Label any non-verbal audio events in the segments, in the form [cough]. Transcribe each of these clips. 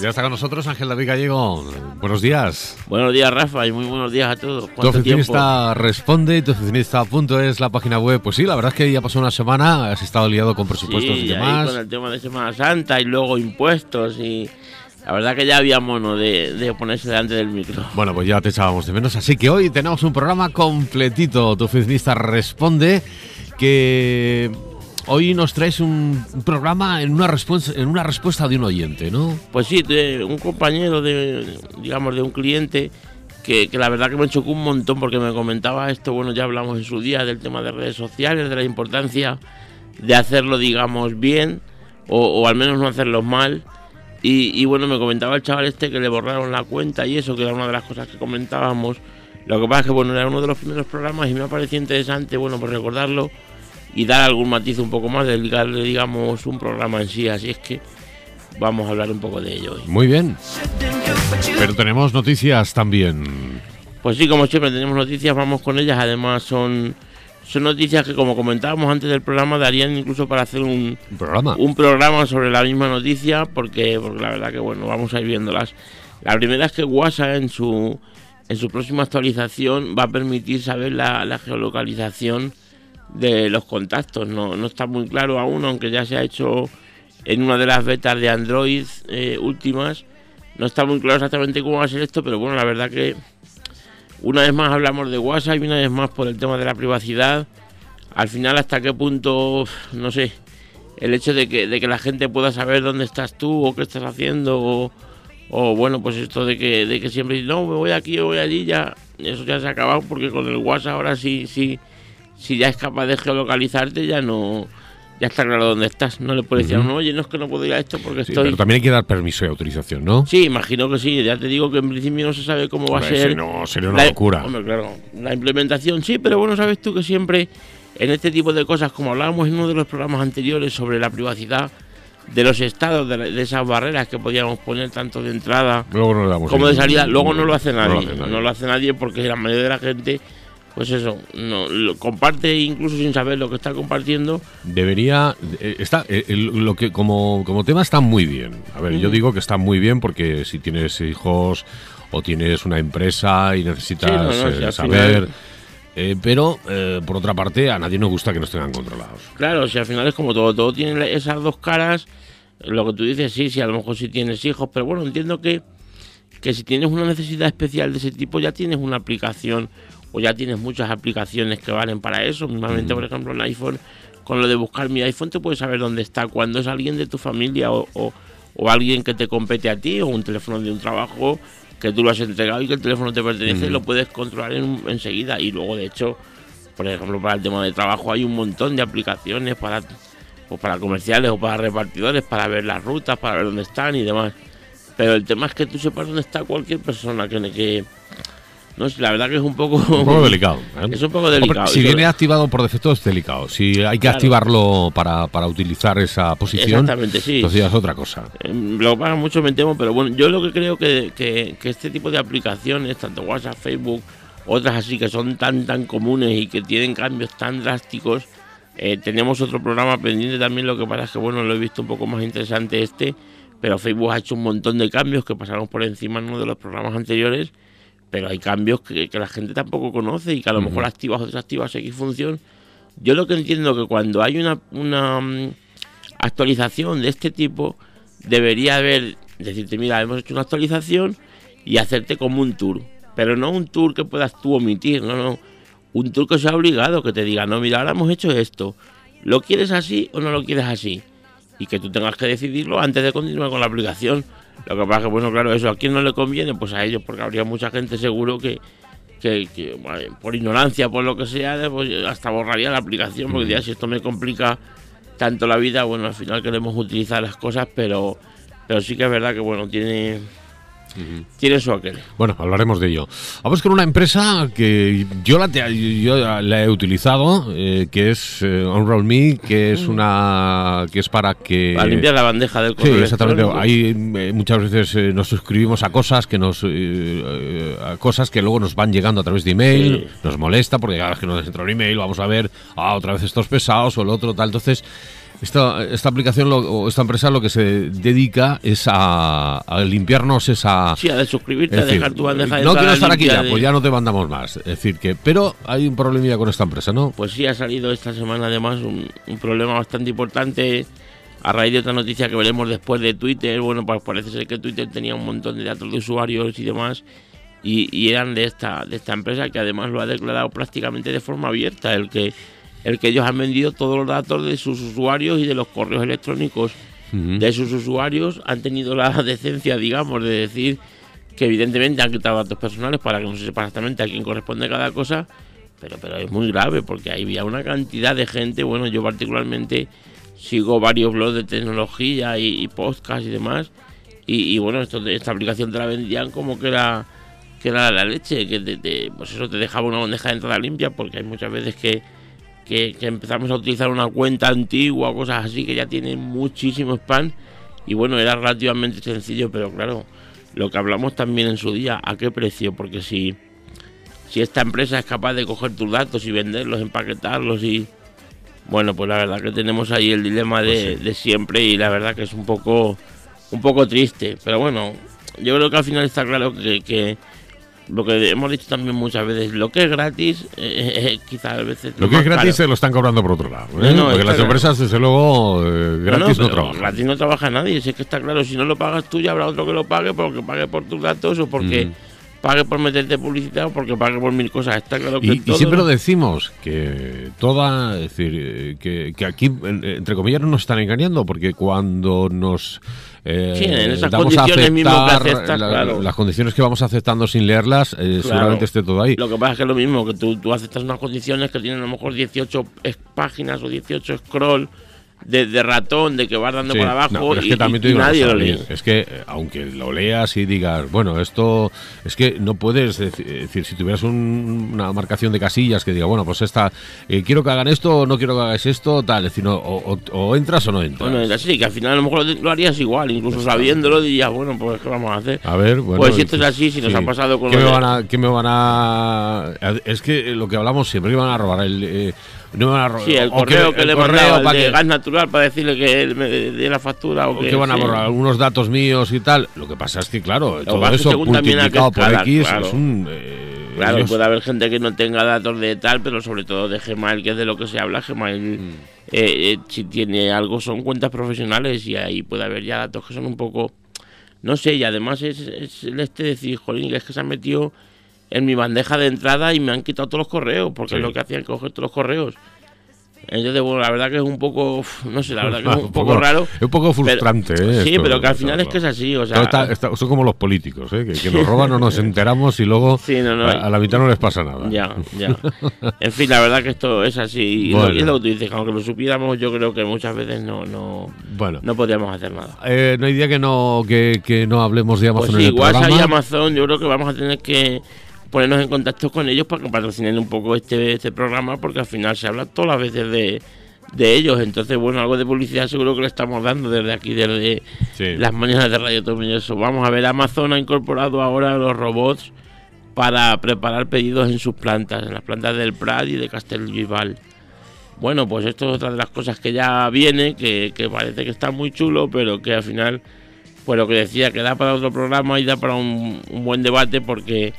Ya está con nosotros Ángel David Gallego. Buenos días. Buenos días, Rafa, y muy buenos días a todos. Tu oficinista responde, tu oficinista.es, la página web. Pues sí, la verdad es que ya pasó una semana, has estado liado con presupuestos sí, y demás. con el tema de Semana Santa y luego impuestos y. La verdad que ya había mono de, de, ponerse delante del micro. Bueno, pues ya te echábamos de menos. Así que hoy tenemos un programa completito. Tu oficinista responde que Hoy nos traes un programa en una respuesta en una respuesta de un oyente, ¿no? Pues sí, de un compañero de digamos de un cliente que, que, la verdad que me chocó un montón porque me comentaba esto, bueno, ya hablamos en su día del tema de redes sociales, de la importancia de hacerlo, digamos, bien o, o al menos no hacerlo mal. Y, y, bueno, me comentaba el chaval este que le borraron la cuenta y eso, que era una de las cosas que comentábamos. Lo que pasa es que, bueno, era uno de los primeros programas y me ha parecido interesante, bueno, pues recordarlo y dar algún matiz un poco más, dedicarle, digamos, un programa en sí. Así es que vamos a hablar un poco de ello hoy. Muy bien. Pero tenemos noticias también. Pues sí, como siempre, tenemos noticias, vamos con ellas. Además, son, son noticias que, como comentábamos antes del programa, darían incluso para hacer un, ¿Un programa. un programa sobre la misma noticia, porque, porque la verdad que, bueno, vamos a ir viéndolas. La primera es que WhatsApp en su, en su próxima actualización va a permitir saber la, la geolocalización de los contactos. No, no está muy claro aún, aunque ya se ha hecho en una de las betas de Android eh, últimas. No está muy claro exactamente cómo va a ser esto, pero bueno, la verdad que una vez más hablamos de WhatsApp y una vez más por el tema de la privacidad. Al final, hasta qué punto, no sé, el hecho de que, de que la gente pueda saber dónde estás tú o qué estás haciendo o, bueno, pues esto de que, de que siempre no, me voy aquí o voy allí, ya eso ya se ha acabado porque con el WhatsApp ahora sí, sí, si ya es capaz de geolocalizarte, ya no. Ya está claro dónde estás. No le puedes decir, uh -huh. no, oye, no es que no puedo ir a esto porque sí, estoy. Pero también hay que dar permiso y autorización, ¿no? Sí, imagino que sí. Ya te digo que en principio no se sabe cómo va hombre, a ser. Si no, sería una la, locura. Hombre, claro. La implementación sí, pero bueno, sabes tú que siempre en este tipo de cosas, como hablábamos en uno de los programas anteriores sobre la privacidad de los estados, de, de esas barreras que podíamos poner tanto de entrada luego no como de salida, luego no lo hace nadie. No lo hace nadie, no lo hace nadie porque la mayoría de la gente pues eso, no, lo comparte incluso sin saber lo que está compartiendo. Debería, eh, está, eh, lo que como, como tema está muy bien. A ver, uh -huh. yo digo que está muy bien porque si tienes hijos o tienes una empresa y necesitas sí, no, no, eh, saber. Final... Eh, pero, eh, por otra parte, a nadie nos gusta que nos tengan controlados. Claro, si al final es como todo, todo tiene esas dos caras. Lo que tú dices, sí, sí, a lo mejor sí tienes hijos, pero bueno, entiendo que, que si tienes una necesidad especial de ese tipo, ya tienes una aplicación o ya tienes muchas aplicaciones que valen para eso. Normalmente, mm. por ejemplo, en iPhone, con lo de buscar mi iPhone, te puedes saber dónde está, cuando es alguien de tu familia o, o, o, alguien que te compete a ti, o un teléfono de un trabajo que tú lo has entregado y que el teléfono te pertenece, mm. lo puedes controlar en, enseguida. Y luego, de hecho, por ejemplo, para el tema de trabajo hay un montón de aplicaciones para, pues para comerciales o para repartidores, para ver las rutas, para ver dónde están y demás. Pero el tema es que tú sepas dónde está cualquier persona que, que no la verdad que es un poco un poco delicado ¿eh? es un poco delicado si viene activado por defecto es delicado. Si hay que claro. activarlo para, para utilizar esa posición exactamente sí. entonces ya es otra cosa. Eh, lo pagan mucho me temo pero bueno yo lo que creo que, que, que, este tipo de aplicaciones tanto WhatsApp Facebook otras así que son tan tan comunes y que tienen cambios tan drásticos eh, tenemos otro programa pendiente también. Lo que pasa es que bueno lo he visto un poco más interesante este pero Facebook ha hecho un montón de cambios que pasaron por encima en uno de los programas anteriores pero hay cambios que, que, la gente tampoco conoce y que a lo uh -huh. mejor activas o desactivas X función. Yo lo que entiendo que cuando hay una, una um, actualización de este tipo, debería haber, decirte, mira, hemos hecho una actualización y hacerte como un tour. Pero no un tour que puedas tú omitir, no, no. Un tour que sea obligado, que te diga, no, mira, ahora hemos hecho esto. ¿Lo quieres así o no lo quieres así? Y que tú tengas que decidirlo antes de continuar con la aplicación. Lo que pasa es que, bueno, claro, eso a quién no le conviene, pues a ellos, porque habría mucha gente seguro que, que, por ignorancia, por lo que sea, pues hasta borraría la aplicación, porque ya si esto me complica tanto la vida, bueno, al final queremos utilizar las cosas, pero, pero sí que es verdad que, bueno, tiene, Uh -huh. Tiene su aquel. Bueno, hablaremos de ello. Vamos con una empresa que yo la, yo la he utilizado, eh, que es eh, Unroll Me, que es una que es para que para limpiar la bandeja del correo. Sí, exactamente. Hay eh, muchas veces nos suscribimos a cosas que nos eh, a cosas que luego nos van llegando a través de email, sí. nos molesta porque cada vez que nos entra un email vamos a ver, ah, otra vez estos pesados o el otro tal, entonces Esta, esta aplicación o esta empresa lo que se dedica es a, limpiarnos esa... Sí, a de suscribirte, a dejar tu bandeja de No quiero estar aquí ya, pues ya no te mandamos más. Es decir que... Pero hay un problemilla con esta empresa, ¿no? Pues sí, ha salido esta semana además un, problema bastante importante a raíz de otra noticia que veremos después de Twitter. Bueno, pues parece ser que Twitter tenía un montón de datos de usuarios y demás. Y, y eran de esta, de esta empresa que además lo ha declarado prácticamente de forma abierta. El que el que ellos han vendido todos los datos de sus usuarios y de los correos electrónicos de sus usuarios, han tenido la [laughs] decencia, digamos, de decir que evidentemente han quitado datos personales para que no se sepa exactamente a quién corresponde cada cosa, pero, pero es muy grave porque había una cantidad de gente, bueno, yo particularmente sigo varios blogs de tecnología y, podcasts y demás, y, bueno, esto, esta aplicación te la vendían como que era que era la leche, que te, pues eso te dejaba una bandeja de entrada limpia, porque hay muchas veces que que, empezamos a utilizar una cuenta antigua o cosas así que ya tienen muchísimo spam. Y bueno, era relativamente sencillo, pero claro, lo que hablamos también en su día, ¿a qué precio? Porque si, si esta empresa es capaz de coger tus datos y venderlos, empaquetarlos y... Bueno, pues la verdad que tenemos ahí el dilema de, pues siempre y la verdad que es un poco, un poco triste. Pero bueno, yo creo que al final está claro que lo que hemos dicho también muchas veces, lo que es gratis, eh, eh, quizás a veces... Lo, que es gratis se lo están cobrando por otro lado. ¿eh? Porque las empresas, desde luego, gratis no, trabajan. Gratis no trabaja nadie, es que está claro, si no lo pagas tú ya habrá otro que lo pague porque pague por tus datos o porque... Mm. Pague por meterte publicidad o porque pague por mil cosas. Está claro que y, y siempre lo decimos, que toda, es decir, que, que aquí, entre comillas, no nos están engañando, porque cuando nos eh, sí, en esas condiciones mismo que aceptas, claro. Las condiciones que vamos aceptando sin leerlas, eh, seguramente esté todo ahí. Lo que pasa es que es lo mismo, que tú, tú aceptas unas condiciones que tienen a lo mejor 18 páginas o 18 scroll de, ratón, de que vas dando por abajo y, nadie lo lee. Es que eh, aunque lo leas y digas, bueno, esto es que no puedes decir, si tuvieras una marcación de casillas que diga, bueno, pues esta, eh, quiero que hagan esto o no quiero que hagáis esto, tal, es decir, o, entras o no entras. Bueno, sí, que al final a lo mejor lo, harías igual, incluso sabiéndolo dirías, bueno, pues ¿qué vamos a hacer? A ver, bueno. Pues si esto es así, si nos ha pasado con ¿Qué, me van a, ¿Qué me van a...? Es que lo que hablamos siempre, iban a robar el... Eh, no sí, el correo que, le correo para de gas natural para decirle que él me dé la factura o, que, van a borrar algunos datos míos y tal. Lo que pasa es que, claro, todo eso multiplicado por X es un... Eh, claro, puede haber gente que no tenga datos de tal, pero sobre todo de Gmail, que es de lo que se habla. Gmail, mm. eh, eh, si tiene algo, son cuentas profesionales y ahí puede haber ya datos que son un poco... No sé, y además es, es el este decir, jolín, es que se han metido en mi bandeja de entrada y me han quitado todos los correos, porque es lo que hacían, coger todos los correos. Entonces, bueno, la verdad que es un poco, no sé, la verdad que es un, [laughs] poco, raro. Es un poco frustrante, ¿eh? Sí, pero que al final es que es así, o sea... son como los políticos, ¿eh? Que, nos [laughs] roban o nos enteramos y luego a, la mitad no les pasa nada. Ya, ya. [laughs] En fin, la verdad que esto es así. Y, lo, que tú dices, aunque lo supiéramos, yo creo que muchas veces no no, bueno, no podríamos hacer nada. Eh, no hay día que no, que, que no hablemos de Amazon pues en el WhatsApp y Amazon, yo creo que vamos a tener que ponernos en contacto con ellos para que patrocinen un poco este, este programa, porque al final se habla todas las veces de, de ellos. Entonces, bueno, algo de publicidad seguro que le estamos dando desde aquí, desde las mañanas de Radio eso. Vamos a ver, Amazon ha incorporado ahora los robots para preparar pedidos en sus plantas, en las plantas del Prat y de Castelvival. Bueno, pues esto es otra de las cosas que ya viene, que, parece que está muy chulo, pero que al final, pues lo que decía, que da para otro programa y da para un buen debate porque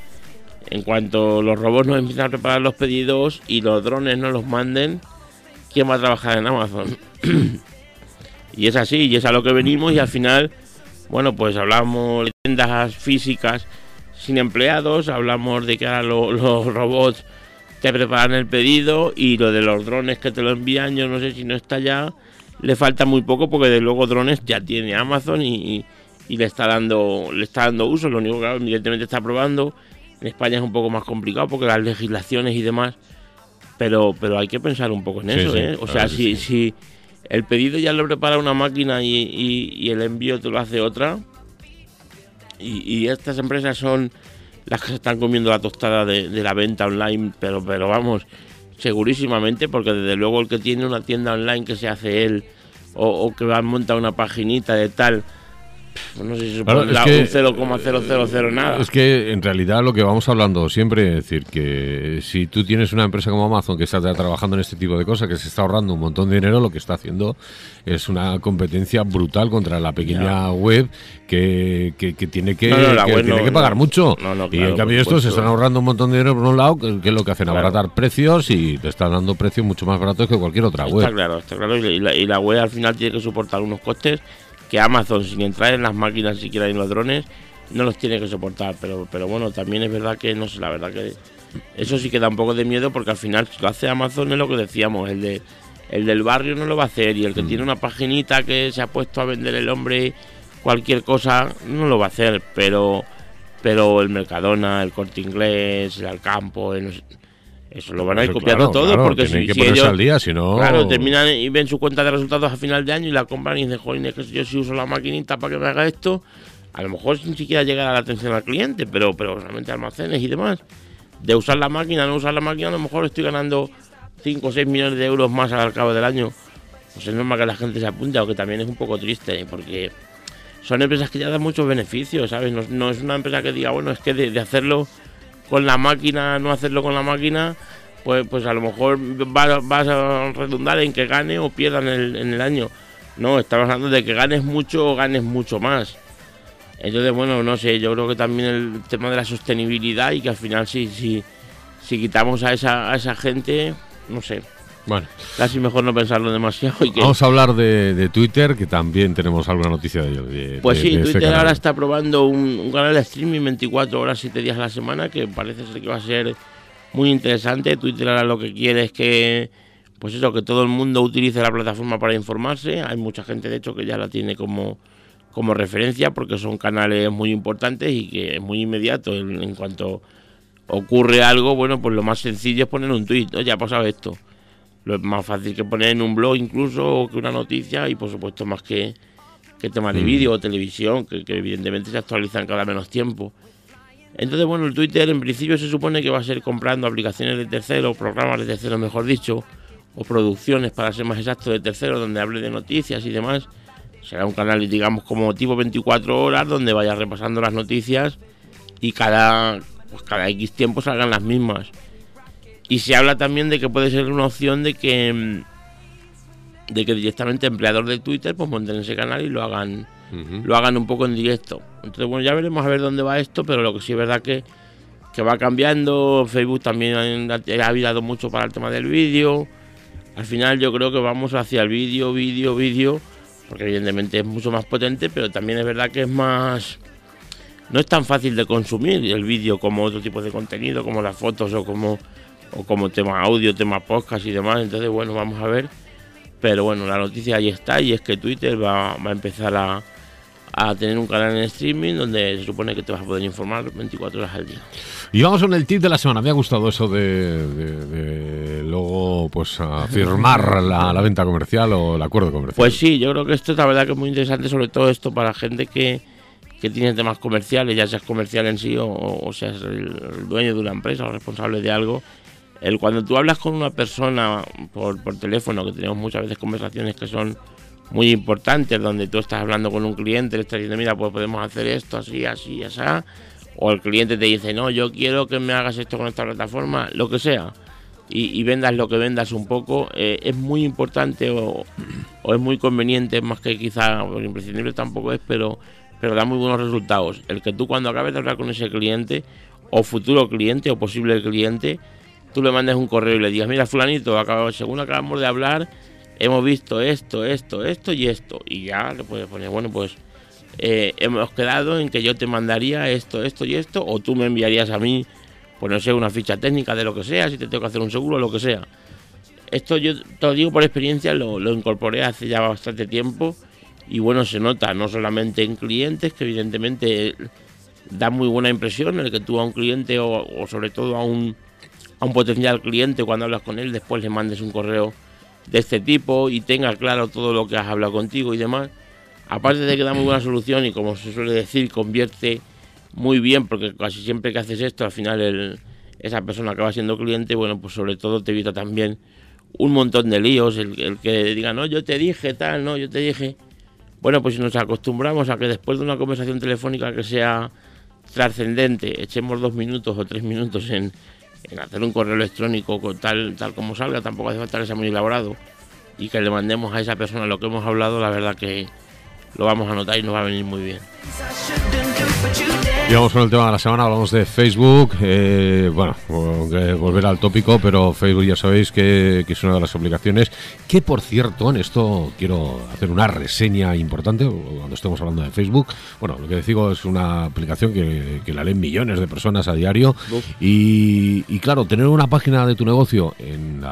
en cuanto los robots nos empiezan a preparar los pedidos y los drones nos los manden, ¿quién va a trabajar en Amazon? [clears throat] y es así, y es a lo que venimos y al final, bueno, pues hablamos de tiendas físicas sin empleados, hablamos de que ahora [laughs] los robots te preparan el pedido y lo de los drones que te lo envían, yo no sé si no está ya, le falta muy poco porque de luego drones ya tiene Amazon y, le está dando le está dando uso, lo único que evidentemente está probando en España es un poco más complicado porque las legislaciones y demás, pero, pero hay que pensar un poco en eso, ¿eh? O sea, si, si el pedido ya lo prepara una máquina y, el envío te lo hace otra, y, estas empresas son las que se están comiendo la tostada de, la venta online, pero, pero vamos, segurísimamente, porque desde luego el que tiene una tienda online que se hace él, o, o que va a montar una paginita de tal, no sé si un 0,000 nada. Es que en realidad lo que vamos hablando siempre es decir que si tú tienes una empresa como Amazon que está trabajando en este tipo de cosas, que se está ahorrando un montón de dinero, lo que está haciendo es una competencia brutal contra la pequeña web que, que, tiene que, tiene que pagar mucho. y en cambio estos se están ahorrando un montón de dinero por un lado, que, es lo que hacen, abaratar precios y te están dando precios mucho más baratos que cualquier otra web. Está claro, está claro. Y la, y la web al final tiene que soportar unos costes que Amazon, sin entrar en las máquinas siquiera en los drones, no los tiene que soportar. Pero, pero bueno, también es verdad que, no sé, la verdad que eso sí que da un poco de miedo porque al final si lo hace Amazon es lo que decíamos, el de el del barrio no lo va a hacer y el que mm. tiene una paginita que se ha puesto a vender el hombre cualquier cosa no lo va a hacer, pero pero el Mercadona, el Corte Inglés, el Alcampo, eso lo van a ir copiando todo porque si, ellos, al día, si no... Claro, terminan y ven su cuenta de resultados a final de año y la compran y dicen, joder, es que yo si uso la maquinita para que me haga esto, a lo mejor sin siquiera llegar a la atención al cliente, pero, pero realmente almacenes y demás. De usar la máquina, no usar la máquina, a lo mejor estoy ganando 5 o 6 millones de euros más al cabo del año. Pues es normal que la gente se apunte, aunque también es un poco triste, porque son empresas que ya dan muchos beneficios, ¿sabes? No, es una empresa que diga, bueno, es que de hacerlo con la máquina, no hacerlo con la máquina, pues, pues a lo mejor vas, a redundar en que gane o pierda en el, en el año. No, estamos hablando de que ganes mucho o ganes mucho más. Entonces, bueno, no sé, yo creo que también el tema de la sostenibilidad y que al final si, si, si quitamos a esa, a esa gente, no sé. Bueno. Casi mejor no pensarlo demasiado. Vamos a hablar de, Twitter, que también tenemos alguna noticia de ello. pues sí, este Twitter ahora está probando un, canal de streaming 24 horas, 7 días a la semana, que parece ser que va a ser muy interesante. Twitter ahora lo que quiere es que, pues eso, que todo el mundo utilice la plataforma para informarse. Hay mucha gente, de hecho, que ya la tiene como, como referencia, porque son canales muy importantes y que es muy inmediato. En, cuanto ocurre algo, bueno, pues lo más sencillo es poner un tweet. Oye, ha pasado esto lo es más fácil que poner en un blog incluso o que una noticia y por supuesto más que, que temas de mm. vídeo o televisión que, evidentemente se actualizan cada menos tiempo. Entonces, bueno, el Twitter en principio se supone que va a ser comprando aplicaciones de terceros, programas de terceros, mejor dicho, o producciones, para ser más exacto, de terceros, donde hable de noticias y demás. Será un canal, digamos, como tipo 24 horas, donde vaya repasando las noticias y cada, pues cada X tiempo salgan las mismas. Y se habla también de que puede ser una opción de que mm, de que directamente empleador de Twitter pues monten ese canal y lo hagan lo hagan un poco en directo. Entonces bueno, ya veremos a ver dónde va esto, pero lo que sí es verdad que, que va cambiando. Facebook también ha, ha ayudado mucho para el tema del vídeo. Al final yo creo que vamos hacia el vídeo, vídeo, vídeo, porque evidentemente es mucho más potente, pero también es verdad que es más no es tan fácil de consumir el vídeo como otro tipo de contenido, como las fotos o como o como tema audio, tema podcast y demás. Entonces, bueno, vamos a ver. Pero bueno, la noticia ahí está y es que Twitter va, a empezar a, a tener un canal en streaming donde se supone que te vas a poder informar 24 horas al día. Y vamos con el tip de la semana. Me ha gustado eso de, luego pues firmar la, la, venta comercial o el acuerdo comercial. Pues sí, yo creo que esto es la verdad que es muy interesante, sobre todo esto para gente que, que tiene temas comerciales, ya seas comercial en sí o, o seas el dueño de una empresa o responsable de algo el cuando tú hablas con una persona por, por teléfono, que tenemos muchas veces conversaciones que son muy importantes, donde tú estás hablando con un cliente, le estás diciendo, mira, pues podemos hacer esto así, así, así, o el cliente te dice, no, yo quiero que me hagas esto con esta plataforma, lo que sea, y, vendas lo que vendas un poco, eh, es muy importante o, es muy conveniente, más que quizá, imprescindible tampoco es, pero, pero da muy buenos resultados. El que tú cuando acabes de hablar con ese cliente, o futuro cliente, o posible cliente, tú le mandes un correo y le digas, mira, fulanito, según acabamos de hablar, hemos visto esto, esto, esto y esto. Y ya le puedes poner, bueno, pues eh, hemos quedado en que yo te mandaría esto, esto y esto, o tú me enviarías a mí, pues no sé, una ficha técnica de lo que sea, si te tengo que hacer un seguro, lo que sea. Esto yo te lo digo por experiencia, lo, lo incorporé hace ya bastante tiempo y bueno, se nota no solamente en clientes, que evidentemente da muy buena impresión el que tú a un cliente o sobre todo a un a un potencial cliente cuando hablas con él, después le mandes un correo de este tipo y tenga claro todo lo que has hablado contigo y demás. Aparte de que da muy buena [clears throat] solución y como se suele decir, convierte muy bien, porque casi siempre que haces esto, al final esa persona acaba siendo cliente, bueno, pues sobre todo te evita también un montón de líos, el, que diga, no, yo te dije tal, no, yo te dije. bueno, pues si nos acostumbramos a que después de una conversación telefónica que sea trascendente, echemos dos minutos o tres minutos en, hacer un correo electrónico tal, tal como salga, tampoco hace falta que sea muy elaborado, y que le mandemos a esa persona lo que hemos hablado, la verdad que lo vamos a notar y nos va a venir muy bien. Y vamos con el tema de la semana, hablamos de Facebook. Eh, bueno, volver al tópico, pero Facebook ya sabéis que, es una de las aplicaciones que, por cierto, en esto quiero hacer una reseña importante cuando estemos hablando de Facebook. Bueno, lo que digo es una aplicación que, la leen millones de personas a diario. Y, claro, tener una página de tu negocio en,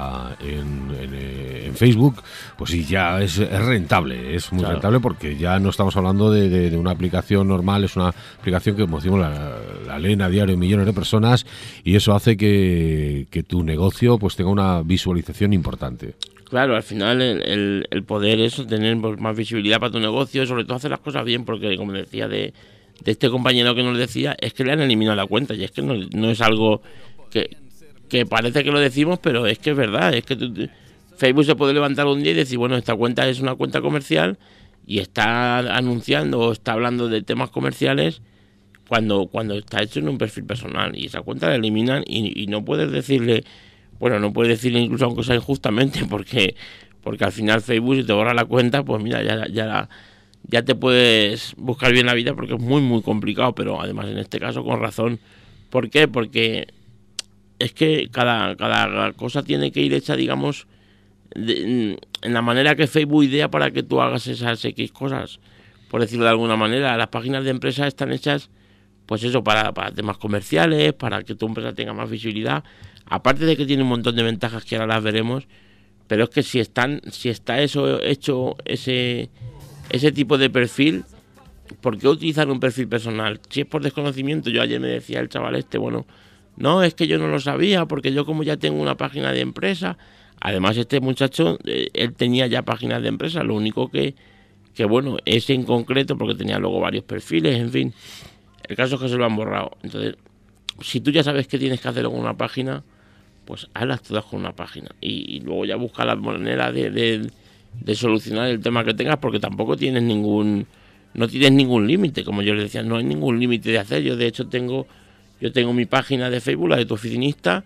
eh, en, Facebook, pues sí, ya es, rentable, es muy rentable porque ya no estamos hablando de, una aplicación normal, es una aplicación que, como decimos, la, la leen a diario millones de personas y eso hace que, tu negocio pues tenga una visualización importante. Claro, al final el, el, poder es tener pues, más visibilidad para tu negocio, sobre todo hacer las cosas bien, porque como decía de, este compañero que nos decía, es que le han eliminado la cuenta y es que no, no es algo que, que, parece que lo decimos, pero es que es verdad, es que Facebook se puede levantar un día y decir, bueno, esta cuenta es una cuenta comercial y está anunciando o está hablando de temas comerciales cuando, cuando está hecho en un perfil personal y esa cuenta la eliminan y, no puedes decirle, bueno, no puedes decirle incluso aunque sea injustamente [laughs] porque, porque al final Facebook si te borra la cuenta, pues mira, ya, ya, ya te puedes buscar bien la vida porque es muy, muy complicado, pero además en este caso con razón. ¿Por qué? Porque es que cada, cada cosa tiene que ir hecha, digamos, en la manera que Facebook idea para que tú hagas esas X cosas, por decirlo de alguna manera. Las páginas de empresas están hechas, pues eso, para, temas comerciales, para que tu empresa tenga más visibilidad. Aparte de que tiene un montón de ventajas que ahora las veremos, pero es que si están, si está eso hecho, ese, ese tipo de perfil, ¿por qué utilizar un perfil personal? Si es por desconocimiento, yo ayer me decía el chaval este, bueno, no, es que yo no lo sabía, porque yo como ya tengo una página de empresa, Además, este muchacho, eh, él tenía ya páginas de empresa, lo único que, que, bueno, ese en concreto, porque tenía luego varios perfiles, en fin. El caso es que se lo han borrado. Entonces, si tú ya sabes que tienes que hacerlo con una página, pues hazlas todas con una página. Y, luego ya busca la manera de, solucionar el tema que tengas, porque tampoco tienes ningún, no tienes ningún límite. Como yo les decía, no hay ningún límite de hacer. Yo, de hecho, tengo, yo tengo mi página de Facebook, la de tu oficinista,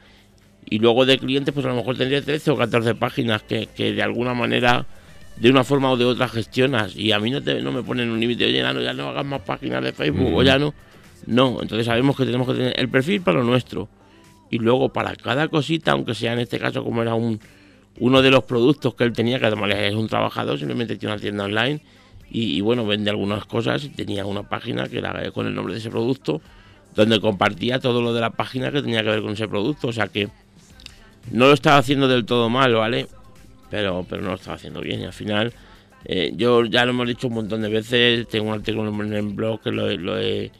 y luego de clientes pues a lo mejor tendría 13 o 14 páginas que, de alguna manera de una forma o de otra gestionas y a mí no, te, no me ponen un límite oye ya no, ya no hagas más páginas de Facebook o ya no. No entonces sabemos que tenemos que tener el perfil para lo nuestro. Y luego para cada cosita aunque sea en este caso como era un uno de los productos que él tenía que además es un trabajador simplemente tiene una tienda online y, y bueno vende algunas cosas y tenía una página que era con el nombre de ese producto donde compartía todo lo de la página que tenía que ver con ese producto. O sea que no lo estaba haciendo del todo mal, ¿vale? Pero, pero no lo estaba haciendo bien. Y al final eh, yo ya lo hemos dicho un montón de veces, tengo un artículo en el blog que lo, he,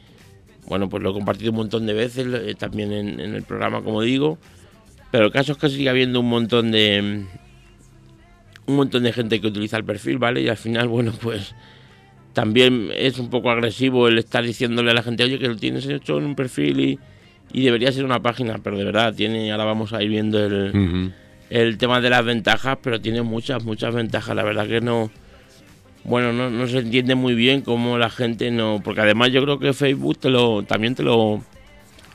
bueno, pues lo he compartido un montón de veces, eh, también en, el programa como digo, pero el caso es que sigue habiendo un montón de un montón de gente que utiliza el perfil, ¿vale? Y al final, [laughs] bueno, pues también es un poco agresivo el estar diciéndole a la gente, oye, que lo tienes hecho en un perfil y y debería ser una página, pero de verdad tiene, ahora vamos a ir viendo el, el tema de las ventajas, pero tiene muchas, muchas ventajas, la verdad que no, bueno, no, no se entiende muy bien cómo la gente no, porque además yo creo que Facebook te lo, también te lo,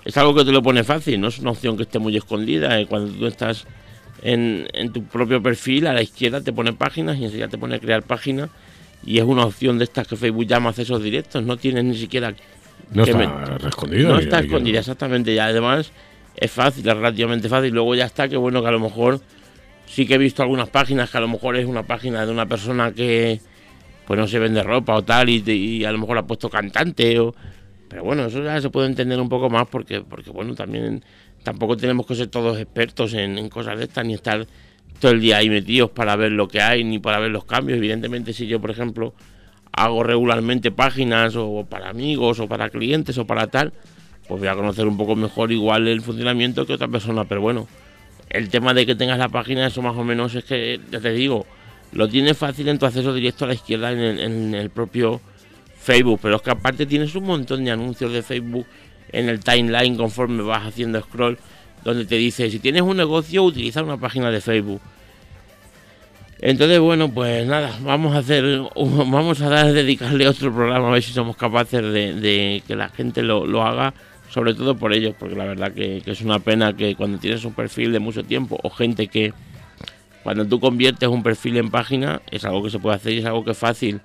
es algo que te lo pone fácil, no es una opción que esté muy escondida, eh, cuando tú estás en, en, tu propio perfil, a la izquierda te pone páginas y enseguida te pone crear páginas y es una opción de estas que Facebook llama accesos directos, no tienes ni siquiera no está escondida. No está escondida, exactamente. Y además es fácil, es relativamente fácil. Luego ya está que bueno, que a lo mejor sí que he visto algunas páginas que a lo mejor es una página de una persona que pues no se vende ropa o tal y, a lo mejor ha puesto cantante o pero bueno eso ya se puede entender un poco más porque porque bueno también tampoco tenemos que ser todos expertos en, en cosas de estas ni estar todo el día ahí metidos para ver lo que hay ni para ver los cambios evidentemente si yo por ejemplo hago regularmente páginas o para amigos o para clientes o para tal, pues voy a conocer un poco mejor igual el funcionamiento que otra persona. Pero bueno, el tema de que tengas la página, eso más o menos es que, ya te digo, lo tienes fácil en tu acceso directo a la izquierda en el, propio Facebook, pero es que aparte tienes un montón de anuncios de Facebook en el timeline conforme vas haciendo scroll, donde te dice, si tienes un negocio, utiliza una página de Facebook Entonces, bueno, pues nada, vamos a hacer, [laughs] vamos a dar, dedicarle otro programa a ver si somos capaces de, que la gente lo, haga, sobre todo por ellos, porque la verdad que, es una pena que cuando tienes un perfil de mucho tiempo o gente que cuando tú conviertes un perfil en página es algo que se puede hacer y es algo que es fácil,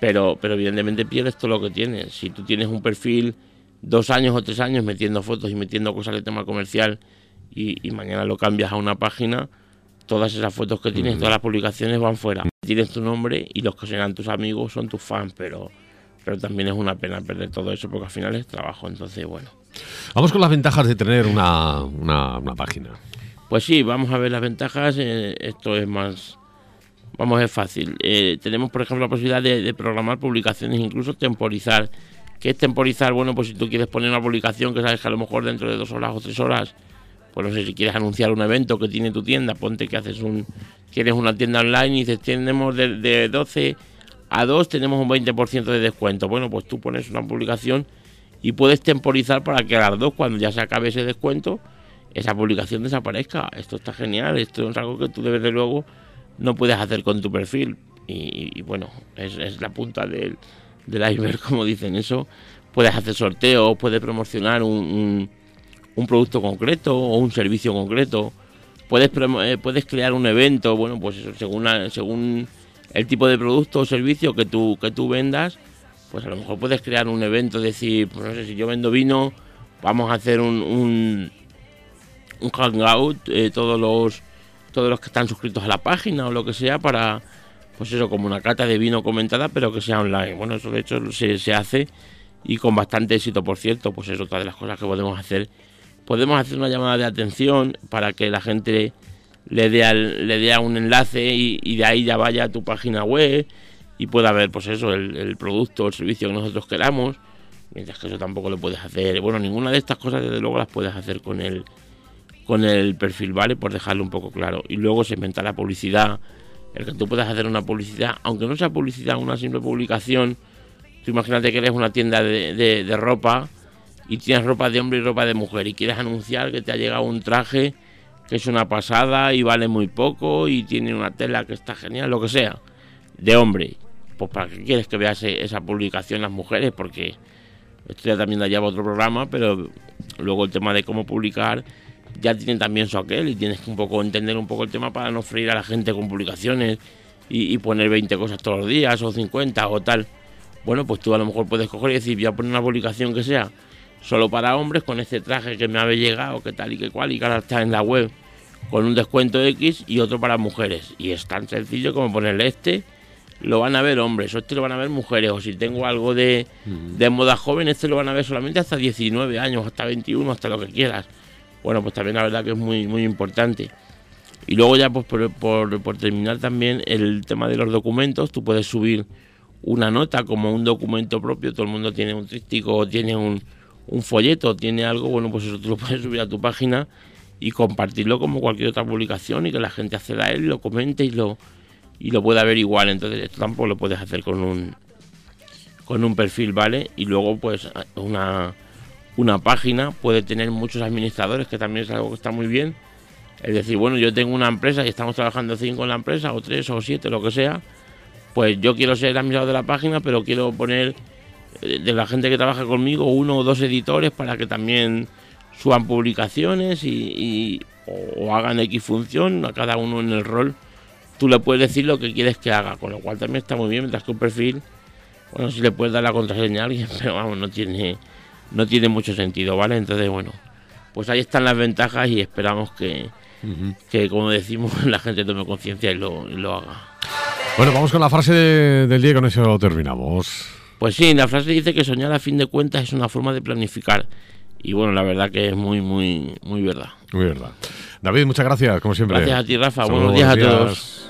pero, pero evidentemente pierdes todo lo que tienes. Si tú tienes un perfil dos años o tres años metiendo fotos y metiendo cosas de tema comercial y mañana lo cambias a una página, todas esas fotos que tienes, todas las publicaciones van fuera. Tienes tu nombre y los que serán tus amigos son tus fans, pero, pero también es una pena perder todo eso porque al final es trabajo, entonces bueno. Vamos con las ventajas de tener una, una, página. Pues sí, vamos a ver las ventajas. Eh, esto es más, vamos, es fácil. Eh, tenemos, por ejemplo, la posibilidad de, de, programar publicaciones, incluso temporizar. ¿Qué es temporizar? Bueno, pues si tú quieres poner una publicación que sabes que a lo mejor dentro de dos horas o tres horas pues no sé si quieres anunciar un evento que tiene tu tienda, ponte que haces un, tienes una tienda online y dices, tenemos de, 12 a 2, tenemos un 20% de descuento. Bueno, pues tú pones una publicación y puedes temporizar para que a las dos, cuando ya se acabe ese descuento, esa publicación desaparezca. Esto está genial, esto es algo que tú debes de luego no puedes hacer con tu perfil. Y, bueno, es, la punta del, del iceberg, como dicen eso. Puedes hacer sorteos, puedes promocionar un un producto concreto o un servicio concreto. Puedes, eh, puedes crear un evento, bueno, pues eso, según, según el tipo de producto o servicio que tú, que tú vendas, pues a lo mejor puedes crear un evento, decir, pues no sé, si yo vendo vino, vamos a hacer un, un, hangout, eh, todos los todos los que están suscritos a la página o lo que sea para, pues eso, como una cata de vino comentada, pero que sea online. Bueno, eso de hecho se, se hace y con bastante éxito, por cierto, pues es otra de las cosas que podemos hacer podemos hacer una llamada de atención para que la gente le dé, le dé un enlace y, de ahí ya vaya a tu página web y pueda ver pues eso, el, producto o el servicio que nosotros queramos. Mientras que eso tampoco lo puedes hacer. Bueno, ninguna de estas cosas desde luego las puedes hacer con el, con el perfil, ¿vale? Por dejarlo un poco claro. Y luego se inventa la publicidad. El que tú puedas hacer una publicidad, aunque no sea publicidad, una simple publicación. Tú imagínate que eres una tienda de, de ropa y tienes ropa de hombre y ropa de mujer y quieres anunciar que te ha llegado un traje que es una pasada y vale muy poco y tiene una tela que está genial, lo que sea, de hombre, pues para qué quieres que veas esa publicación las mujeres, porque esto ya también da lleva otro programa, pero luego el tema de cómo publicar ya tiene también su aquel y tienes que un poco entender un poco el tema para no freír a la gente con publicaciones y, y poner 20 cosas todos los días o 50 o tal. Bueno, pues tú a lo mejor puedes coger y decir, voy a poner una publicación que sea solo para hombres con este traje que me había llegado, que tal y que cual, y que ahora está en la web con un descuento X y otro para mujeres. Y es tan sencillo como ponerle este, lo van a ver hombres, o este lo van a ver mujeres, o si tengo algo de, moda joven, este lo van a ver solamente hasta 19 años, hasta 21, hasta lo que quieras. Bueno, pues también la verdad que es muy, muy importante. Y luego ya pues por, por, por terminar también el tema de los documentos, tú puedes subir una nota como un documento propio, todo el mundo tiene un trístico o tiene un, un folleto, tiene algo, bueno, pues eso tú lo puedes subir a tu página y compartirlo como cualquier otra publicación y que la gente acceda a él, lo comente y lo, y lo pueda ver igual. Entonces esto tampoco lo puedes hacer con un, con un perfil, ¿vale? Y luego pues una, una página puede tener muchos administradores, que también es algo que está muy bien. Es decir, bueno, yo tengo una empresa y estamos trabajando cinco en la empresa, o tres o siete, lo que sea. Pues yo quiero ser administrador de la página, pero quiero poner de la gente que trabaja conmigo, uno o dos editores para que también suban publicaciones y, o, hagan X función, a cada uno en el rol. Tú le puedes decir lo que quieres que haga, con lo cual también está muy bien, mientras que un perfil, bueno, si le puedes dar la contraseña a alguien, [laughs] pero vamos, no tiene, no tiene mucho sentido, ¿vale? Entonces, bueno, pues ahí están las ventajas y esperamos que, que como decimos, [laughs] la gente tome conciencia y lo, lo haga. Bueno, vamos con la frase del día y con eso terminamos. Pues sí, la frase dice que soñar a fin de cuentas es una forma de planificar. Y bueno, la verdad que es muy, muy, muy verdad. Muy verdad. David, muchas gracias, como siempre. Gracias a ti, Rafa. Buenos días a todos.